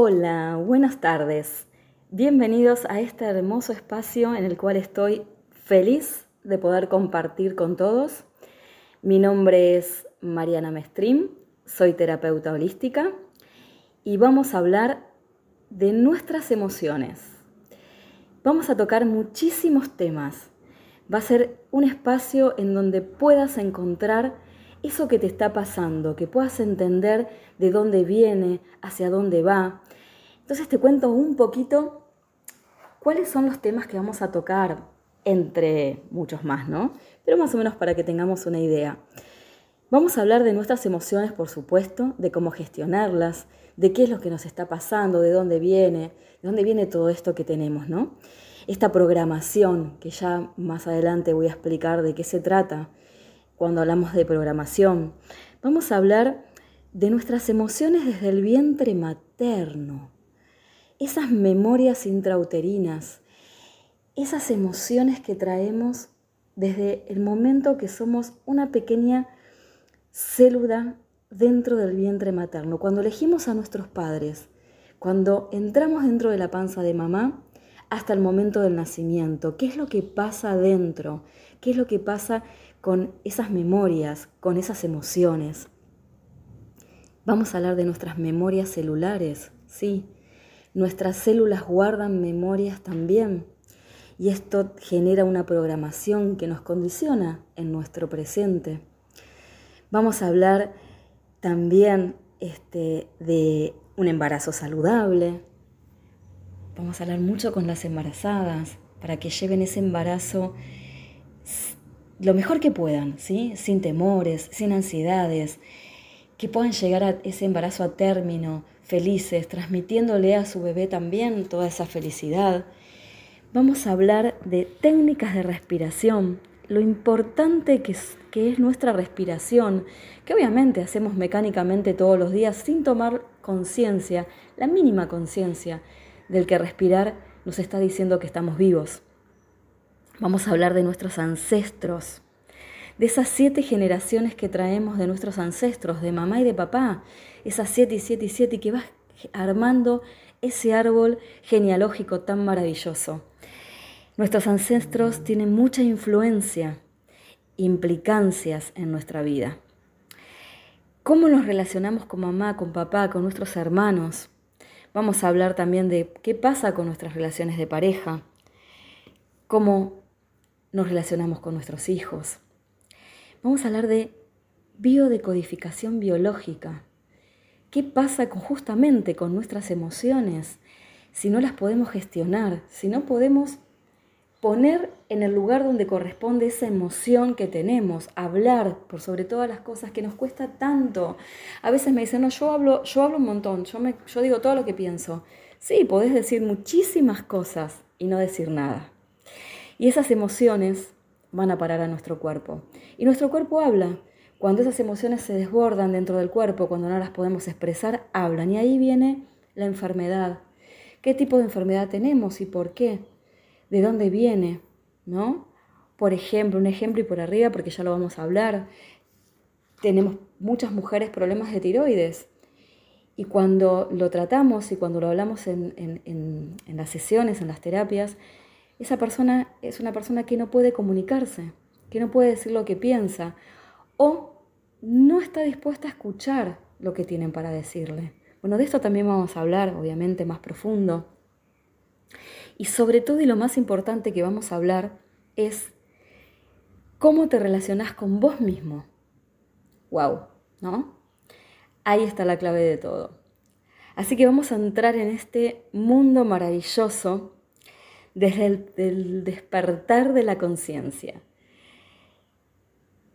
Hola, buenas tardes. Bienvenidos a este hermoso espacio en el cual estoy feliz de poder compartir con todos. Mi nombre es Mariana Mestrim, soy terapeuta holística y vamos a hablar de nuestras emociones. Vamos a tocar muchísimos temas. Va a ser un espacio en donde puedas encontrar eso que te está pasando, que puedas entender de dónde viene, hacia dónde va. Entonces te cuento un poquito cuáles son los temas que vamos a tocar, entre muchos más, ¿no? Pero más o menos para que tengamos una idea. Vamos a hablar de nuestras emociones, por supuesto, de cómo gestionarlas, de qué es lo que nos está pasando, de dónde viene, de dónde viene todo esto que tenemos, ¿no? Esta programación, que ya más adelante voy a explicar de qué se trata, cuando hablamos de programación. Vamos a hablar de nuestras emociones desde el vientre materno, esas memorias intrauterinas, esas emociones que traemos desde el momento que somos una pequeña célula dentro del vientre materno. Cuando elegimos a nuestros padres, cuando entramos dentro de la panza de mamá, hasta el momento del nacimiento, qué es lo que pasa dentro, qué es lo que pasa con esas memorias, con esas emociones. Vamos a hablar de nuestras memorias celulares, sí. Nuestras células guardan memorias también. Y esto genera una programación que nos condiciona en nuestro presente. Vamos a hablar también este, de un embarazo saludable. Vamos a hablar mucho con las embarazadas para que lleven ese embarazo lo mejor que puedan, ¿sí? sin temores, sin ansiedades, que puedan llegar a ese embarazo a término felices, transmitiéndole a su bebé también toda esa felicidad. Vamos a hablar de técnicas de respiración, lo importante que es, que es nuestra respiración, que obviamente hacemos mecánicamente todos los días sin tomar conciencia, la mínima conciencia del que respirar nos está diciendo que estamos vivos. Vamos a hablar de nuestros ancestros, de esas siete generaciones que traemos de nuestros ancestros, de mamá y de papá, esas siete y siete y siete que vas armando ese árbol genealógico tan maravilloso. Nuestros ancestros tienen mucha influencia, implicancias en nuestra vida. ¿Cómo nos relacionamos con mamá, con papá, con nuestros hermanos? Vamos a hablar también de qué pasa con nuestras relaciones de pareja, cómo nos relacionamos con nuestros hijos. Vamos a hablar de biodecodificación biológica. ¿Qué pasa justamente con nuestras emociones si no las podemos gestionar, si no podemos poner en el lugar donde corresponde esa emoción que tenemos, hablar por sobre todas las cosas que nos cuesta tanto. A veces me dicen, no, yo hablo, yo hablo un montón, yo, me, yo digo todo lo que pienso. Sí, podés decir muchísimas cosas y no decir nada. Y esas emociones van a parar a nuestro cuerpo. Y nuestro cuerpo habla. Cuando esas emociones se desbordan dentro del cuerpo, cuando no las podemos expresar, hablan. Y ahí viene la enfermedad. ¿Qué tipo de enfermedad tenemos y por qué? ¿De dónde viene? ¿No? Por ejemplo, un ejemplo y por arriba, porque ya lo vamos a hablar. Tenemos muchas mujeres problemas de tiroides. Y cuando lo tratamos y cuando lo hablamos en, en las sesiones, en las terapias, esa persona es una persona que no puede comunicarse, que no puede decir lo que piensa o no está dispuesta a escuchar lo que tienen para decirle. Bueno, de esto también vamos a hablar, obviamente, más profundo. Y sobre todo y lo más importante que vamos a hablar es cómo te relacionas con vos mismo. ¡Wow! ¿No? Ahí está la clave de todo. Así que vamos a entrar en este mundo maravilloso desde el despertar de la conciencia.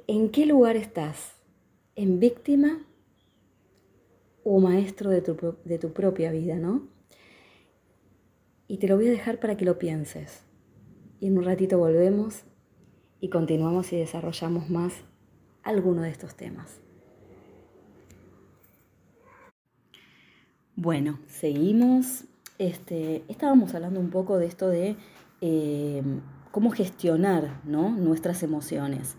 ¿En qué lugar estás? ¿En víctima o maestro de tu, de tu propia vida, no? Y te lo voy a dejar para que lo pienses. Y en un ratito volvemos y continuamos y desarrollamos más alguno de estos temas. Bueno, seguimos este, estábamos hablando un poco de esto de eh, cómo gestionar nuestras emociones.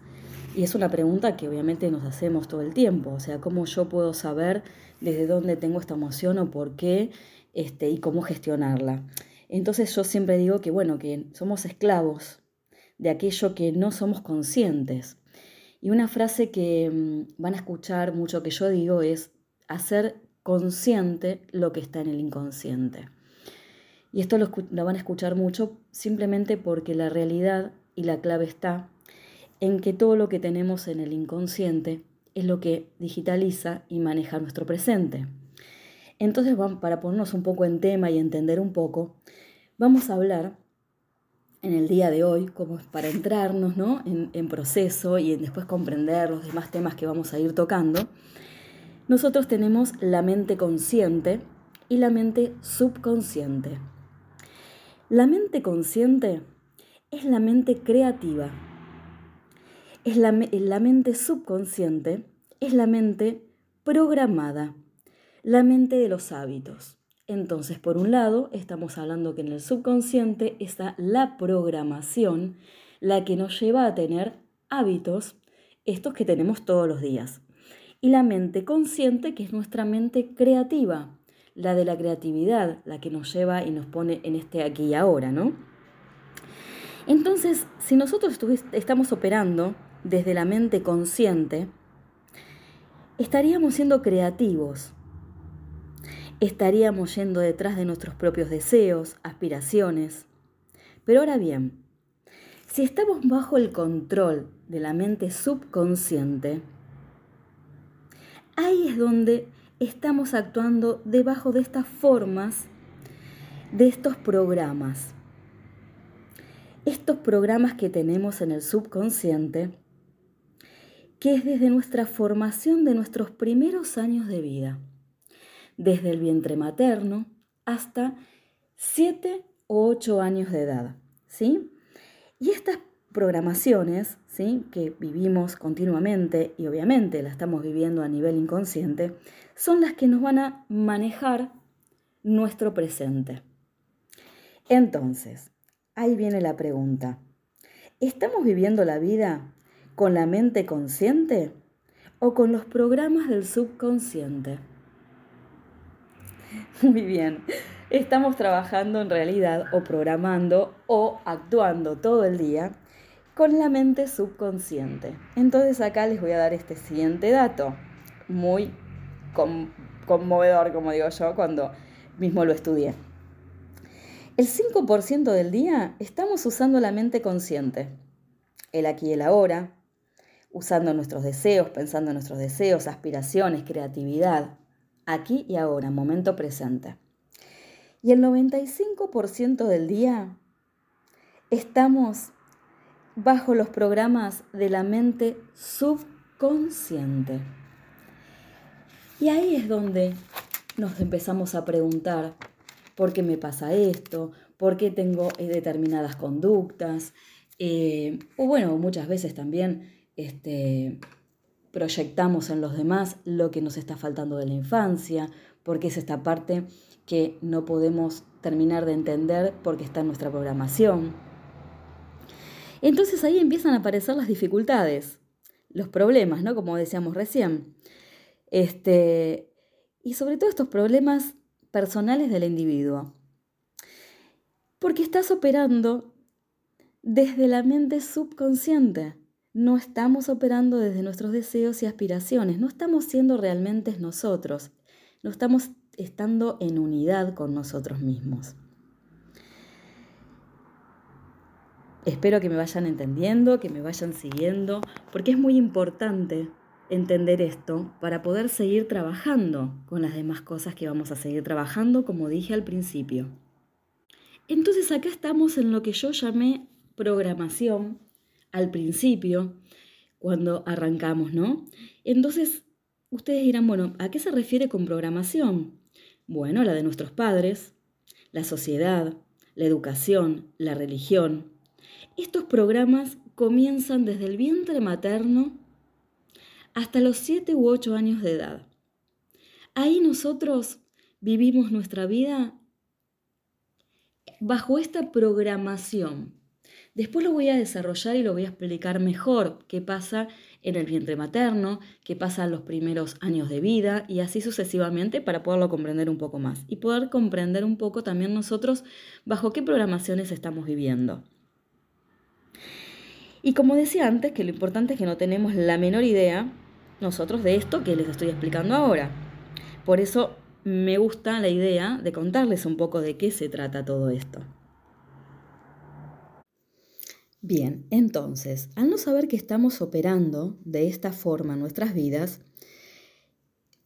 Y es una pregunta que obviamente nos hacemos todo el tiempo, o sea, cómo yo puedo saber desde dónde tengo esta emoción o por qué este, y cómo gestionarla. Entonces yo siempre digo que, bueno, que somos esclavos de aquello que no somos conscientes. Y una frase que mm, van a escuchar mucho que yo digo es hacer consciente lo que está en el inconsciente. Y esto lo, van a escuchar mucho simplemente porque la realidad y la clave está en que todo lo que tenemos en el inconsciente es lo que digitaliza y maneja nuestro presente. Entonces, para ponernos un poco en tema y entender un poco, vamos a hablar en el día de hoy, como para entrarnos ¿no? en, proceso y después comprender los demás temas que vamos a ir tocando, nosotros tenemos la mente consciente y la mente subconsciente. La mente consciente es la mente creativa. Es la, la mente subconsciente es la mente programada, la mente de los hábitos. Entonces, por un lado, estamos hablando que en el subconsciente está la programación, la que nos lleva a tener hábitos, estos que tenemos todos los días. Y la mente consciente, que es nuestra mente creativa, la de la creatividad, la que nos lleva y nos pone en este aquí y ahora, ¿no? Entonces, si nosotros estamos operando desde la mente consciente, estaríamos siendo creativos, estaríamos yendo detrás de nuestros propios deseos, aspiraciones. Pero ahora bien, si estamos bajo el control de la mente subconsciente, ahí es donde estamos actuando debajo de estas formas, de estos programas. Estos programas que tenemos en el subconsciente, que es desde nuestra formación de nuestros primeros años de vida desde el vientre materno hasta 7 o 8 años de edad. ¿sí? Y estas programaciones ¿sí? que vivimos continuamente y obviamente la estamos viviendo a nivel inconsciente, son las que nos van a manejar nuestro presente. Entonces, ahí viene la pregunta. ¿Estamos viviendo la vida con la mente consciente o con los programas del subconsciente? Muy bien. Estamos trabajando en realidad o programando o actuando todo el día con la mente subconsciente. Entonces acá les voy a dar este siguiente dato, muy conmovedor, como digo yo, cuando mismo lo estudié. El 5% del día estamos usando la mente consciente, el aquí y el ahora, usando nuestros deseos, pensando en nuestros deseos, aspiraciones, creatividad, aquí y ahora, momento presente. Y el 95% del día estamos bajo los programas de la mente subconsciente. Y ahí es donde nos empezamos a preguntar, ¿por qué me pasa esto? ¿Por qué tengo eh, determinadas conductas? Eh, o bueno, muchas veces también este, proyectamos en los demás lo que nos está faltando de la infancia, porque es esta parte que no podemos terminar de entender porque está en nuestra programación. Entonces ahí empiezan a aparecer las dificultades, los problemas, ¿no? Como decíamos recién. Este, y sobre todo estos problemas personales del individuo. Porque estás operando desde la mente subconsciente no estamos operando desde nuestros deseos y aspiraciones, no estamos siendo realmente nosotros, no estamos estando en unidad con nosotros mismos. Espero que me vayan entendiendo, que me vayan siguiendo, porque es muy importante entender esto para poder seguir trabajando con las demás cosas que vamos a seguir trabajando, como dije al principio. Entonces acá estamos en lo que yo llamé programación al principio, cuando arrancamos, ¿no? Entonces, ustedes dirán, bueno, ¿a qué se refiere con programación? Bueno, la de nuestros padres, la sociedad, la educación, la religión. Estos programas comienzan desde el vientre materno hasta los 7 u 8 años de edad. Ahí nosotros vivimos nuestra vida bajo esta programación Después lo voy a desarrollar y lo voy a explicar mejor qué pasa en el vientre materno, qué pasa en los primeros años de vida y así sucesivamente para poderlo comprender un poco más y poder comprender un poco también nosotros bajo qué programaciones estamos viviendo. Y como decía antes, que lo importante es que no tenemos la menor idea nosotros de esto que les estoy explicando ahora. Por eso me gusta la idea de contarles un poco de qué se trata todo esto. Bien, entonces, al no saber que estamos operando de esta forma nuestras vidas,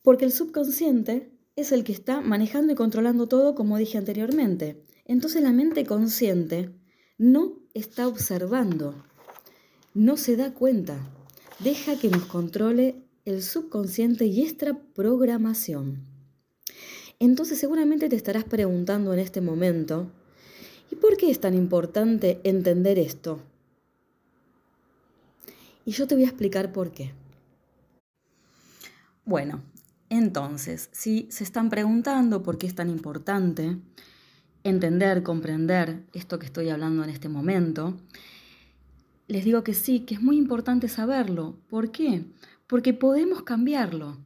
porque el subconsciente es el que está manejando y controlando todo, como dije anteriormente. Entonces la mente consciente no está observando, no se da cuenta, deja que nos controle el subconsciente y esta programación. Entonces seguramente te estarás preguntando en este momento, ¿y por qué es tan importante entender esto? Y yo te voy a explicar por qué. Bueno, entonces, si se están preguntando por qué es tan importante entender, comprender esto que estoy hablando en este momento, les digo que sí, que es muy importante saberlo. ¿Por qué? Porque podemos cambiarlo,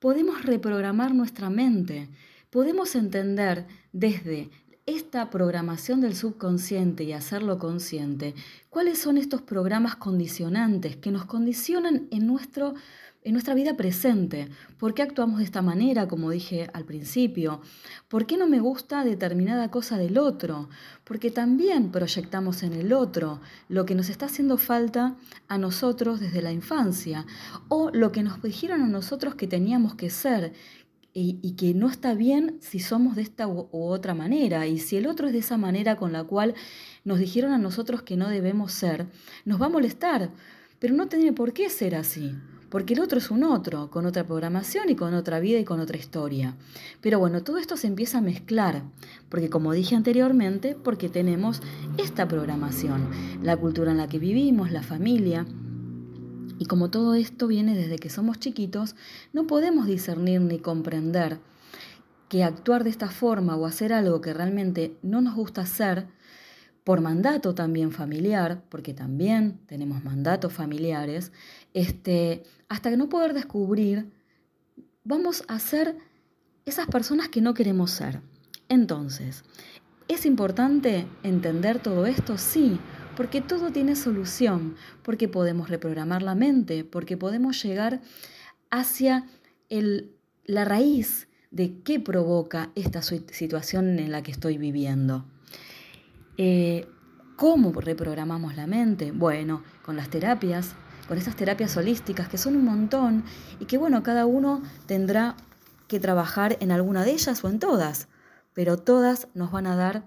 podemos reprogramar nuestra mente, podemos entender desde esta programación del subconsciente y hacerlo consciente, cuáles son estos programas condicionantes que nos condicionan en, nuestro, en nuestra vida presente. ¿Por qué actuamos de esta manera, como dije al principio? ¿Por qué no me gusta determinada cosa del otro? Porque también proyectamos en el otro lo que nos está haciendo falta a nosotros desde la infancia o lo que nos dijeron a nosotros que teníamos que ser y, que no está bien si somos de esta u, otra manera. Y si el otro es de esa manera con la cual nos dijeron a nosotros que no debemos ser, nos va a molestar. Pero no tiene por qué ser así, porque el otro es un otro, con otra programación y con otra vida y con otra historia. Pero bueno, todo esto se empieza a mezclar, porque como dije anteriormente, porque tenemos esta programación, la cultura en la que vivimos, la familia, y como todo esto viene desde que somos chiquitos, no podemos discernir ni comprender que actuar de esta forma o hacer algo que realmente no nos gusta hacer, por mandato también familiar, porque también tenemos mandatos familiares, este, hasta que no poder descubrir, vamos a ser esas personas que no queremos ser. Entonces, ¿es importante entender todo esto? Sí, porque todo tiene solución, porque podemos reprogramar la mente, porque podemos llegar hacia la raíz de qué provoca esta situación en la que estoy viviendo. Eh, ¿Cómo reprogramamos la mente? Bueno, con las terapias, con estas terapias holísticas que son un montón y que bueno, cada uno tendrá que trabajar en alguna de ellas o en todas, pero todas nos van a dar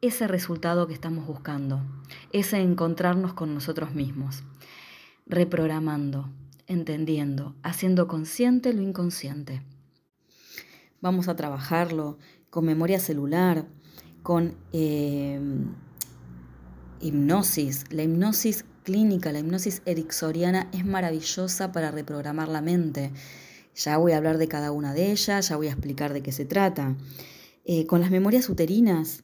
ese resultado que estamos buscando, ese encontrarnos con nosotros mismos, reprogramando, entendiendo, haciendo consciente lo inconsciente. Vamos a trabajarlo con memoria celular, con em, hipnosis. La hipnosis clínica, la hipnosis ericksoniana es maravillosa para reprogramar la mente. Ya voy a hablar de cada una de ellas, ya voy a explicar de qué se trata. Eh, con las memorias uterinas,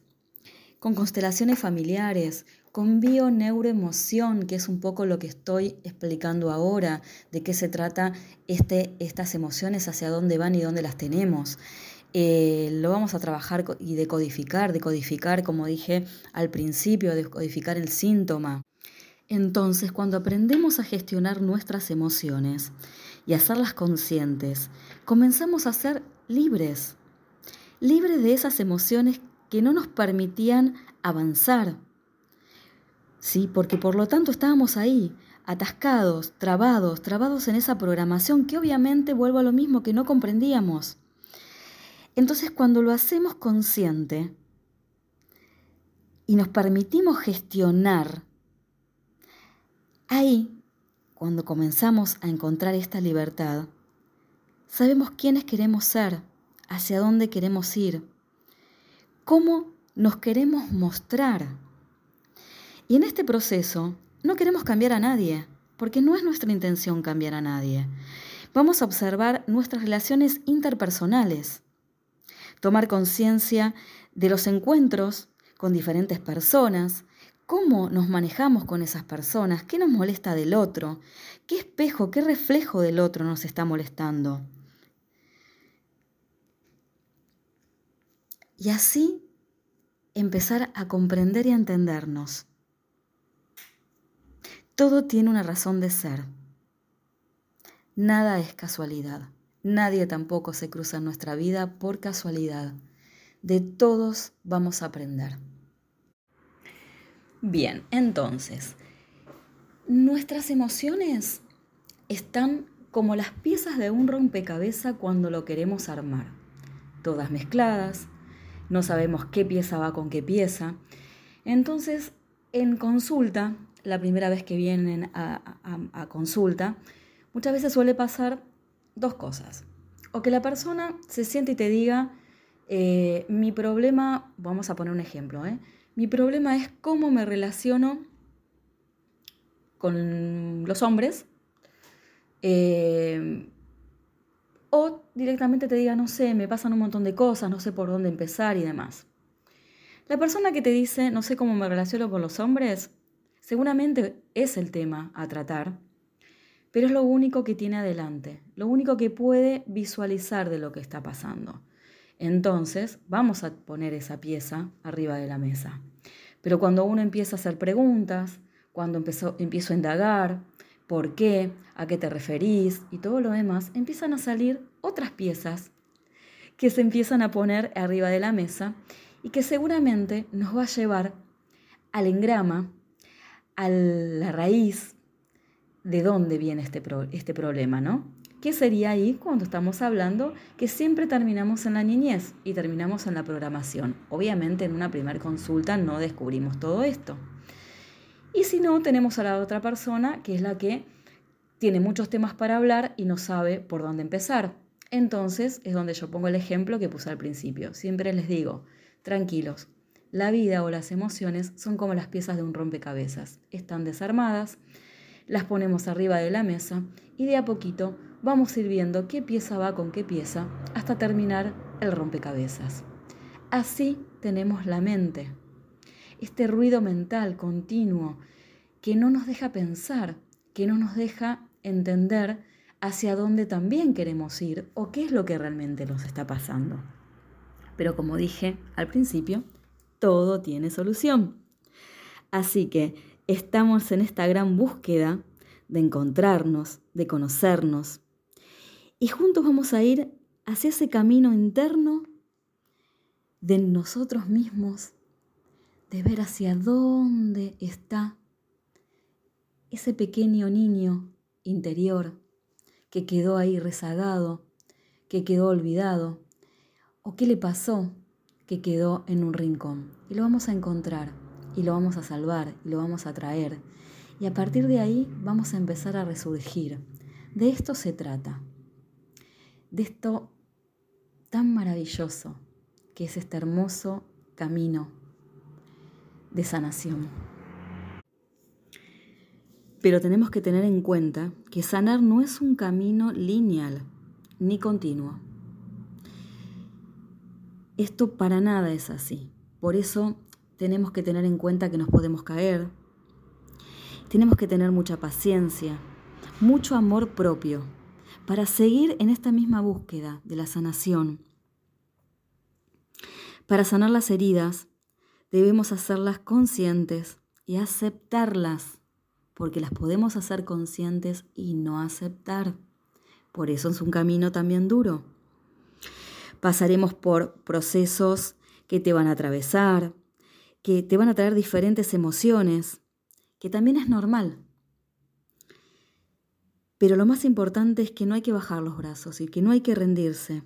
con constelaciones familiares, con bio-neuroemoción, que es un poco lo que estoy explicando ahora, de qué se trata este, estas emociones, hacia dónde van y dónde las tenemos. Eh, lo vamos a trabajar y decodificar, decodificar, como dije al principio, decodificar el síntoma. Entonces, cuando aprendemos a gestionar nuestras emociones y hacerlas conscientes, comenzamos a ser libres, libres de esas emociones que no nos permitían avanzar. Sí, porque por lo tanto estábamos ahí, atascados, trabados, trabados en esa programación que obviamente vuelvo a lo mismo que no comprendíamos. Entonces cuando lo hacemos consciente y nos permitimos gestionar, ahí, cuando comenzamos a encontrar esta libertad, sabemos quiénes queremos ser, hacia dónde queremos ir cómo nos queremos mostrar. Y en este proceso no queremos cambiar a nadie, porque no es nuestra intención cambiar a nadie. Vamos a observar nuestras relaciones interpersonales, tomar conciencia de los encuentros con diferentes personas, cómo nos manejamos con esas personas, qué nos molesta del otro, qué espejo, qué reflejo del otro nos está molestando. Y así empezar a comprender y a entendernos. Todo tiene una razón de ser. Nada es casualidad. Nadie tampoco se cruza en nuestra vida por casualidad. De todos vamos a aprender. Bien, entonces, nuestras emociones están como las piezas de un rompecabezas cuando lo queremos armar. Todas mezcladas, no sabemos qué pieza va con qué pieza. Entonces, en consulta, la primera vez que vienen a, consulta, muchas veces suele pasar dos cosas. O que la persona se siente y te diga, eh, mi problema, vamos a poner un ejemplo, ¿eh? mi problema es cómo me relaciono con los hombres. Eh, o directamente te diga, no sé, me pasan un montón de cosas, no sé por dónde empezar y demás. La persona que te dice, no sé cómo me relaciono con los hombres, seguramente es el tema a tratar, pero es lo único que tiene adelante, lo único que puede visualizar de lo que está pasando. Entonces, vamos a poner esa pieza arriba de la mesa. Pero cuando uno empieza a hacer preguntas, cuando empiezo a indagar, por qué, a qué te referís y todo lo demás, empiezan a salir otras piezas que se empiezan a poner arriba de la mesa y que seguramente nos va a llevar al engrama, a la raíz de dónde viene este, este problema, ¿no? ¿Qué sería ahí cuando estamos hablando que siempre terminamos en la niñez y terminamos en la programación? Obviamente en una primera consulta no descubrimos todo esto. Y si no, tenemos a la otra persona que es la que tiene muchos temas para hablar y no sabe por dónde empezar. Entonces es donde yo pongo el ejemplo que puse al principio. Siempre les digo, tranquilos, la vida o las emociones son como las piezas de un rompecabezas. Están desarmadas, las ponemos arriba de la mesa y de a poquito vamos a ir viendo qué pieza va con qué pieza hasta terminar el rompecabezas. Así tenemos la mente este ruido mental continuo que no nos deja pensar, que no nos deja entender hacia dónde también queremos ir o qué es lo que realmente nos está pasando. Pero como dije al principio, todo tiene solución. Así que estamos en esta gran búsqueda de encontrarnos, de conocernos, y juntos vamos a ir hacia ese camino interno de nosotros mismos de ver hacia dónde está ese pequeño niño interior que quedó ahí rezagado, que quedó olvidado, o qué le pasó que quedó en un rincón. Y lo vamos a encontrar, y lo vamos a salvar, y lo vamos a traer. Y a partir de ahí vamos a empezar a resurgir. De esto se trata, de esto tan maravilloso que es este hermoso camino de sanación. Pero tenemos que tener en cuenta que sanar no es un camino lineal ni continuo. Esto para nada es así. Por eso tenemos que tener en cuenta que nos podemos caer. Tenemos que tener mucha paciencia, mucho amor propio para seguir en esta misma búsqueda de la sanación. Para sanar las heridas debemos hacerlas conscientes y aceptarlas, porque las podemos hacer conscientes y no aceptar. Por eso es un camino también duro. Pasaremos por procesos que te van a atravesar, que te van a traer diferentes emociones, que también es normal. Pero lo más importante es que no hay que bajar los brazos y que no hay que rendirse.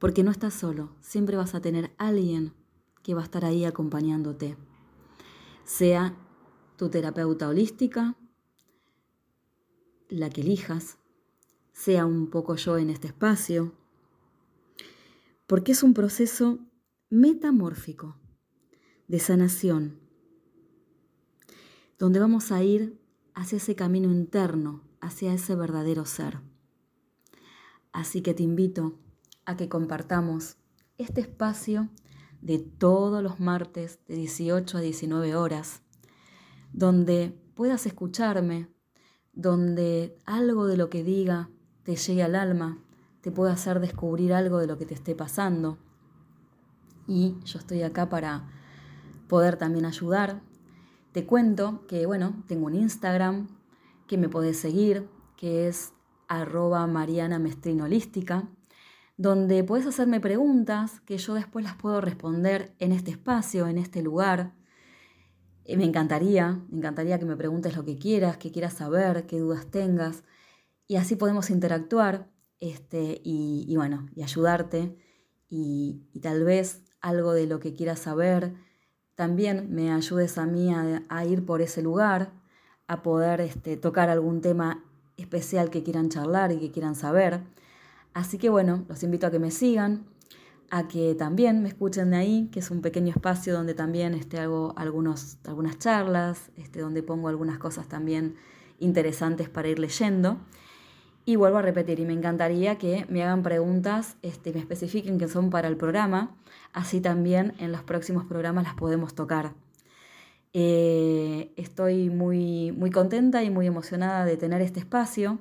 Porque no estás solo, siempre vas a tener alguien que va a estar ahí acompañándote. Sea tu terapeuta holística, la que elijas, sea un poco yo en este espacio, porque es un proceso metamórfico de sanación, donde vamos a ir hacia ese camino interno, hacia ese verdadero ser. Así que te invito a que compartamos este espacio de todos los martes de 18 a 19 horas, donde puedas escucharme, donde algo de lo que diga te llegue al alma, te pueda hacer descubrir algo de lo que te esté pasando. Y yo estoy acá para poder también ayudar. Te cuento que, bueno, tengo un Instagram que me podés seguir, que es arroba Mariana Mestrinolística, donde puedes hacerme preguntas que yo después las puedo responder en este espacio, en este lugar. Eh, me encantaría, me encantaría que me preguntes lo que quieras, que quieras saber, qué dudas tengas, y así podemos interactuar este, y, bueno, y ayudarte, y, tal vez algo de lo que quieras saber también me ayudes a mí a, ir por ese lugar, a poder este, tocar algún tema especial que quieran charlar y que quieran saber. Así que bueno, los invito a que me sigan, a que también me escuchen de ahí, que es un pequeño espacio donde también este, hago algunos, algunas charlas, este, donde pongo algunas cosas también interesantes para ir leyendo. Y vuelvo a repetir, y me encantaría que me hagan preguntas, este, me especifiquen que son para el programa, así también en los próximos programas las podemos tocar. Eh, estoy muy, muy contenta y muy emocionada de tener este espacio,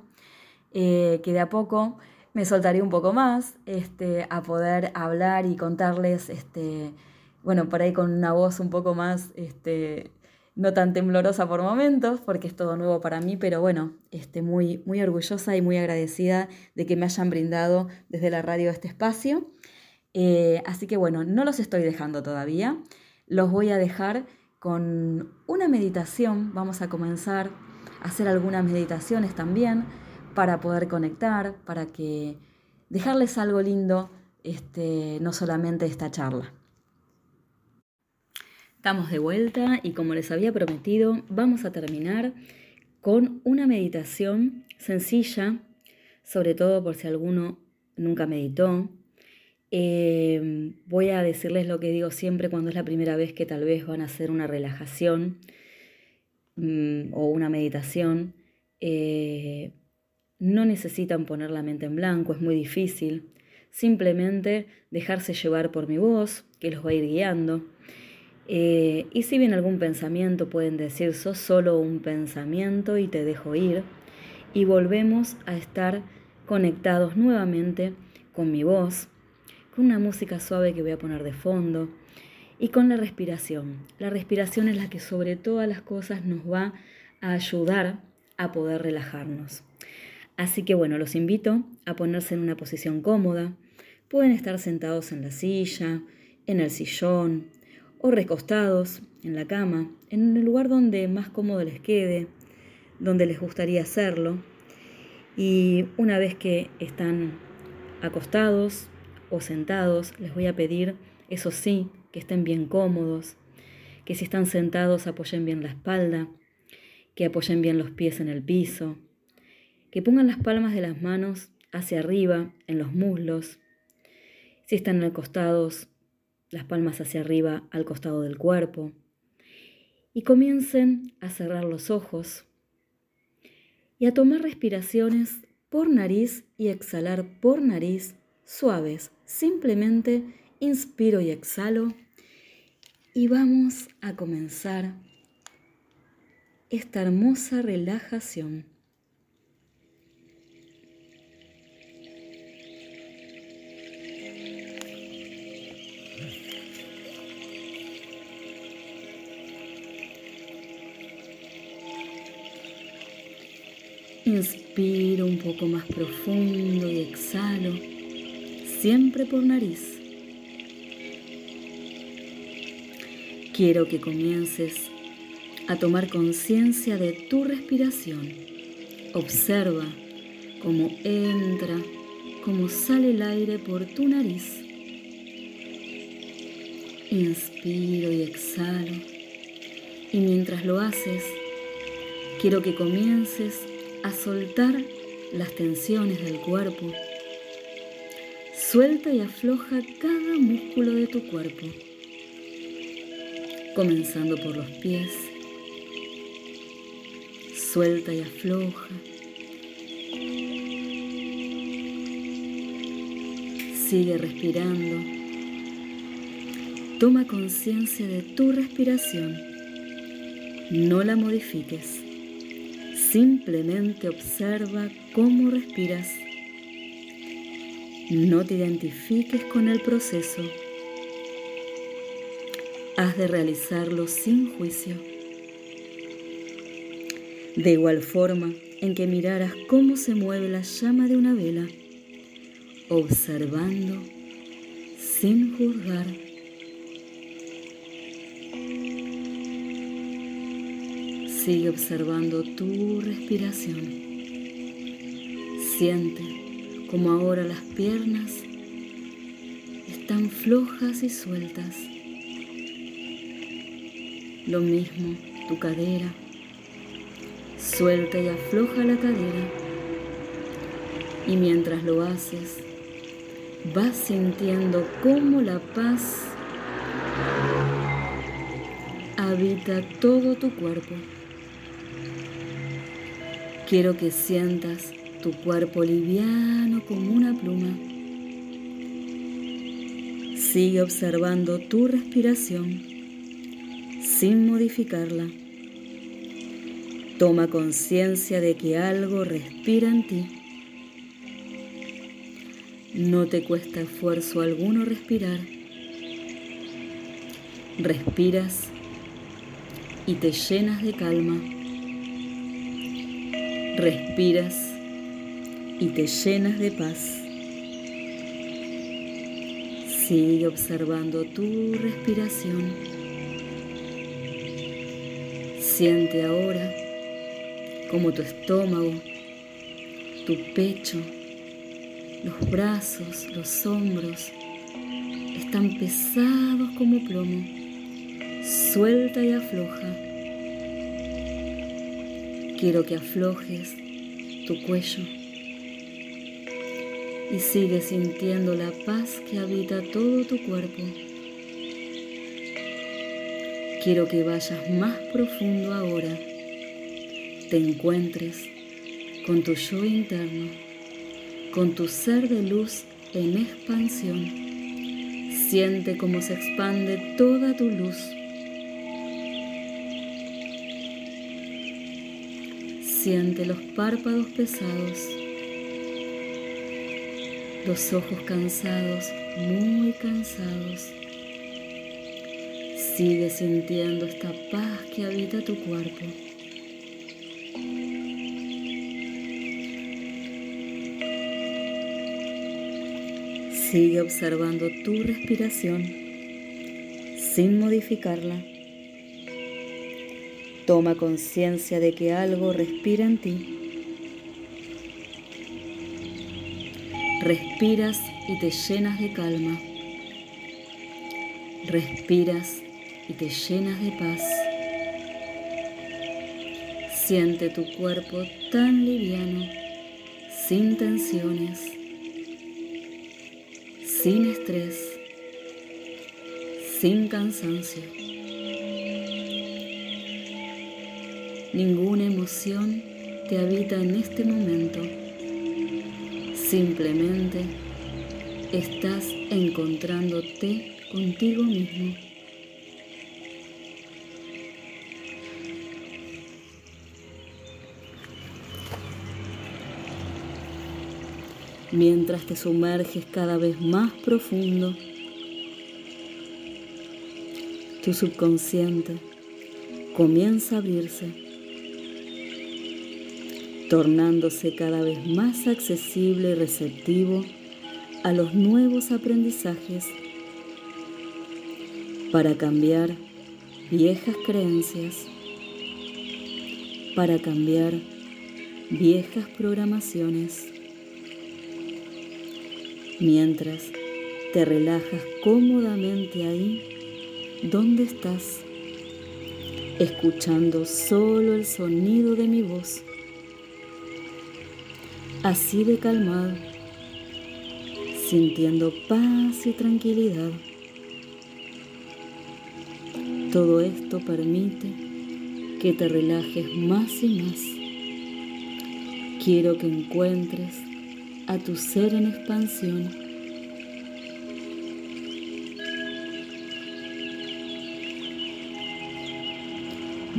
eh, que de a poco me soltaré un poco más este, a poder hablar y contarles, este, bueno, por ahí con una voz un poco más, este, no tan temblorosa por momentos, porque es todo nuevo para mí, pero bueno, este, muy, muy orgullosa y muy agradecida de que me hayan brindado desde la radio este espacio. Eh, así que bueno, no los estoy dejando todavía, los voy a dejar con una meditación. Vamos a comenzar a hacer algunas meditaciones también para poder conectar, para que dejarles algo lindo, este, no solamente esta charla. Estamos de vuelta y como les había prometido, vamos a terminar con una meditación sencilla, sobre todo por si alguno nunca meditó, eh, voy a decirles lo que digo siempre cuando es la primera vez que tal vez van a hacer una relajación mm, o una meditación. Eh, no necesitan poner la mente en blanco, es muy difícil. Simplemente dejarse llevar por mi voz, que los va a ir guiando. Eh, y si viene algún pensamiento, pueden decir, sos solo un pensamiento y te dejo ir. Y volvemos a estar conectados nuevamente con mi voz con una música suave que voy a poner de fondo y con la respiración. La respiración es la que sobre todas las cosas nos va a ayudar a poder relajarnos. Así que bueno, los invito a ponerse en una posición cómoda. Pueden estar sentados en la silla, en el sillón o recostados en la cama, en el lugar donde más cómodo les quede, donde les gustaría hacerlo. Y una vez que están acostados, o sentados, les voy a pedir, eso sí, que estén bien cómodos, que si están sentados apoyen bien la espalda, que apoyen bien los pies en el piso, que pongan las palmas de las manos hacia arriba en los muslos, si están acostados, las palmas hacia arriba al costado del cuerpo, y comiencen a cerrar los ojos y a tomar respiraciones por nariz y exhalar por nariz suaves. Simplemente inspiro y exhalo y vamos a comenzar esta hermosa relajación. Inspiro un poco más profundo y exhalo siempre por nariz. Quiero que comiences a tomar conciencia de tu respiración. Observa cómo entra, cómo sale el aire por tu nariz. Inspiro y exhalo. Y mientras lo haces, quiero que comiences a soltar las tensiones del cuerpo Suelta y afloja cada músculo de tu cuerpo, comenzando por los pies. Suelta y afloja. Sigue respirando. Toma conciencia de tu respiración. No la modifiques. Simplemente observa cómo respiras. No te identifiques con el proceso. Has de realizarlo sin juicio. De igual forma en que miraras cómo se mueve la llama de una vela, observando sin juzgar. Sigue observando tu respiración. Siente como ahora las piernas están flojas y sueltas. Lo mismo tu cadera. Suelta y afloja la cadera. Y mientras lo haces, vas sintiendo cómo la paz habita todo tu cuerpo. Quiero que sientas tu cuerpo liviano como una pluma. Sigue observando tu respiración sin modificarla. Toma conciencia de que algo respira en ti. No te cuesta esfuerzo alguno respirar. Respiras y te llenas de calma respiras y te llenas de paz. Sigue observando tu respiración. Siente ahora como tu estómago, tu pecho, los brazos, los hombros están pesados como plomo. Suelta y afloja. Quiero que aflojes tu cuello y sigue sintiendo la paz que habita todo tu cuerpo. Quiero que vayas más profundo ahora, te encuentres con tu yo interno, con tu ser de luz en expansión. Siente cómo se expande toda tu luz Siente los párpados pesados, los ojos cansados, muy cansados. Sigue sintiendo esta paz que habita tu cuerpo. Sigue observando tu respiración sin modificarla. Toma conciencia de que algo respira en ti. Respiras y te llenas de calma. Respiras y te llenas de paz. Siente tu cuerpo tan liviano, sin tensiones, sin estrés, sin cansancio. Ninguna emoción te habita en este momento. Simplemente estás encontrándote contigo mismo. Mientras te sumerges cada vez más profundo, tu subconsciente comienza a abrirse tornándose cada vez más accesible y receptivo a los nuevos aprendizajes para cambiar viejas creencias, para cambiar viejas programaciones, mientras te relajas cómodamente ahí donde estás, escuchando solo el sonido de mi voz así de calmado, sintiendo paz y tranquilidad. Todo esto permite que te relajes más y más. Quiero que encuentres a tu ser en expansión.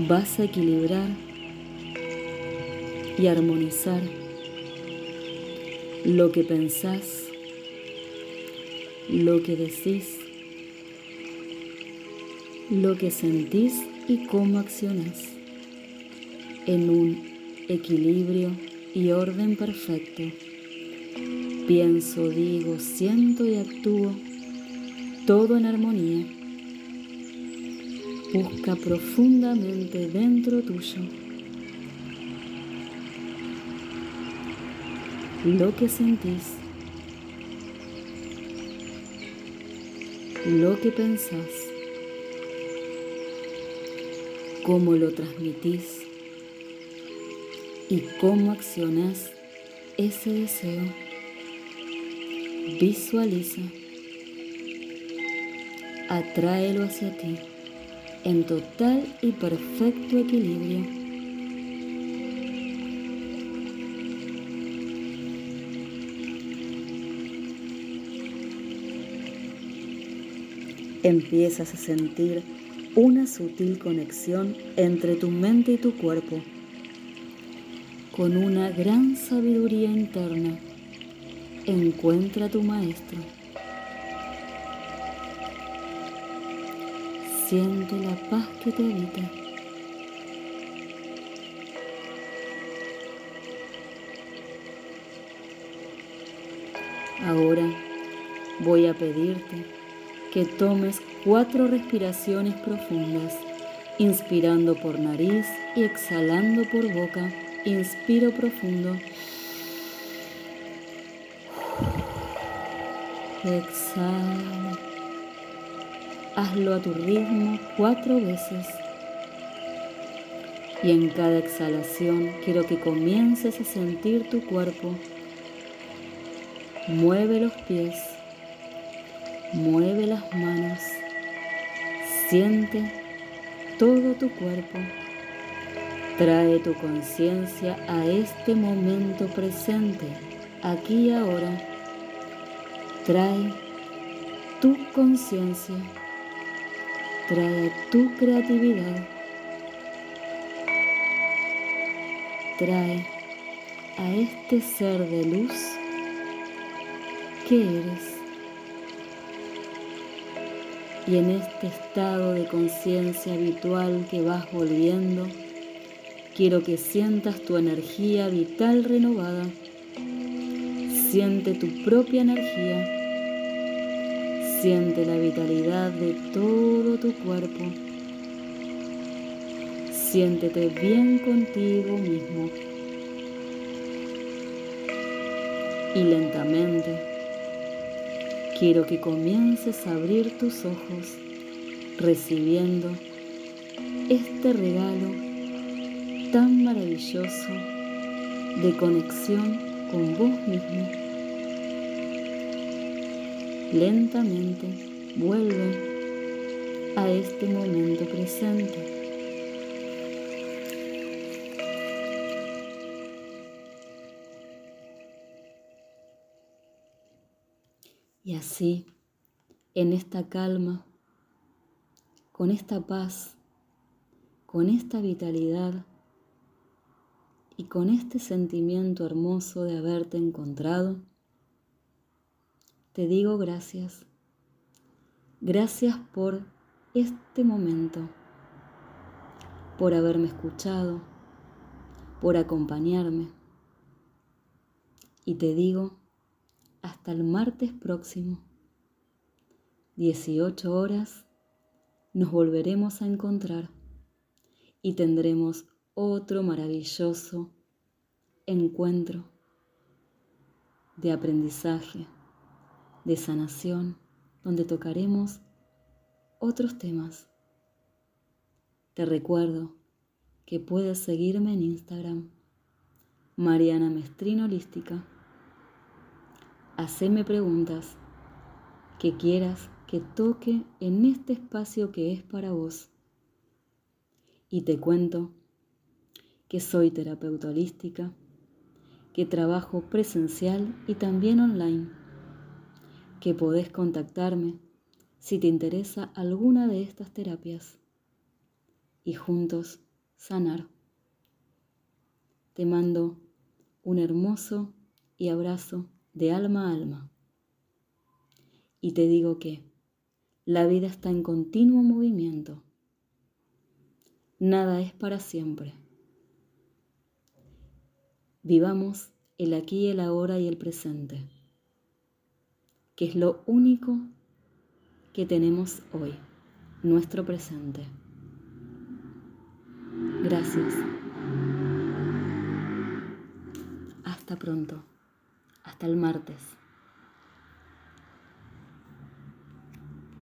Vas a equilibrar y armonizar lo que pensás, lo que decís, lo que sentís y cómo accionás en un equilibrio y orden perfecto. Pienso, digo, siento y actúo todo en armonía. Busca profundamente dentro tuyo lo que sentís, lo que pensás, cómo lo transmitís y cómo accionás ese deseo. Visualiza, atráelo hacia ti en total y perfecto equilibrio empiezas a sentir una sutil conexión entre tu mente y tu cuerpo, con una gran sabiduría interna. Encuentra a tu maestro. Siente la paz que te habita. Ahora voy a pedirte que tomes cuatro respiraciones profundas, inspirando por nariz y exhalando por boca. Inspiro profundo. Exhala. Hazlo a tu ritmo cuatro veces. Y en cada exhalación quiero que comiences a sentir tu cuerpo. Mueve los pies Mueve las manos, siente todo tu cuerpo, trae tu conciencia a este momento presente, aquí y ahora. Trae tu conciencia, trae tu creatividad, trae a este ser de luz que eres. Y en este estado de conciencia habitual que vas volviendo, quiero que sientas tu energía vital renovada. Siente tu propia energía. Siente la vitalidad de todo tu cuerpo. Siéntete bien contigo mismo. Y lentamente Quiero que comiences a abrir tus ojos recibiendo este regalo tan maravilloso de conexión con vos mismo. Lentamente vuelve a este momento presente. Y así, en esta calma, con esta paz, con esta vitalidad y con este sentimiento hermoso de haberte encontrado, te digo gracias. Gracias por este momento, por haberme escuchado, por acompañarme. Y te digo hasta el martes próximo. 18 horas nos volveremos a encontrar y tendremos otro maravilloso encuentro de aprendizaje, de sanación, donde tocaremos otros temas. Te recuerdo que puedes seguirme en Instagram, Mariana Mestrino Holística Haceme preguntas que quieras que toque en este espacio que es para vos. Y te cuento que soy terapeuta holística, que trabajo presencial y también online, que podés contactarme si te interesa alguna de estas terapias y juntos sanar. Te mando un hermoso y abrazo de alma a alma. Y te digo que la vida está en continuo movimiento. Nada es para siempre. Vivamos el aquí, el ahora y el presente, que es lo único que tenemos hoy, nuestro presente. Gracias. Hasta pronto. Hasta el martes.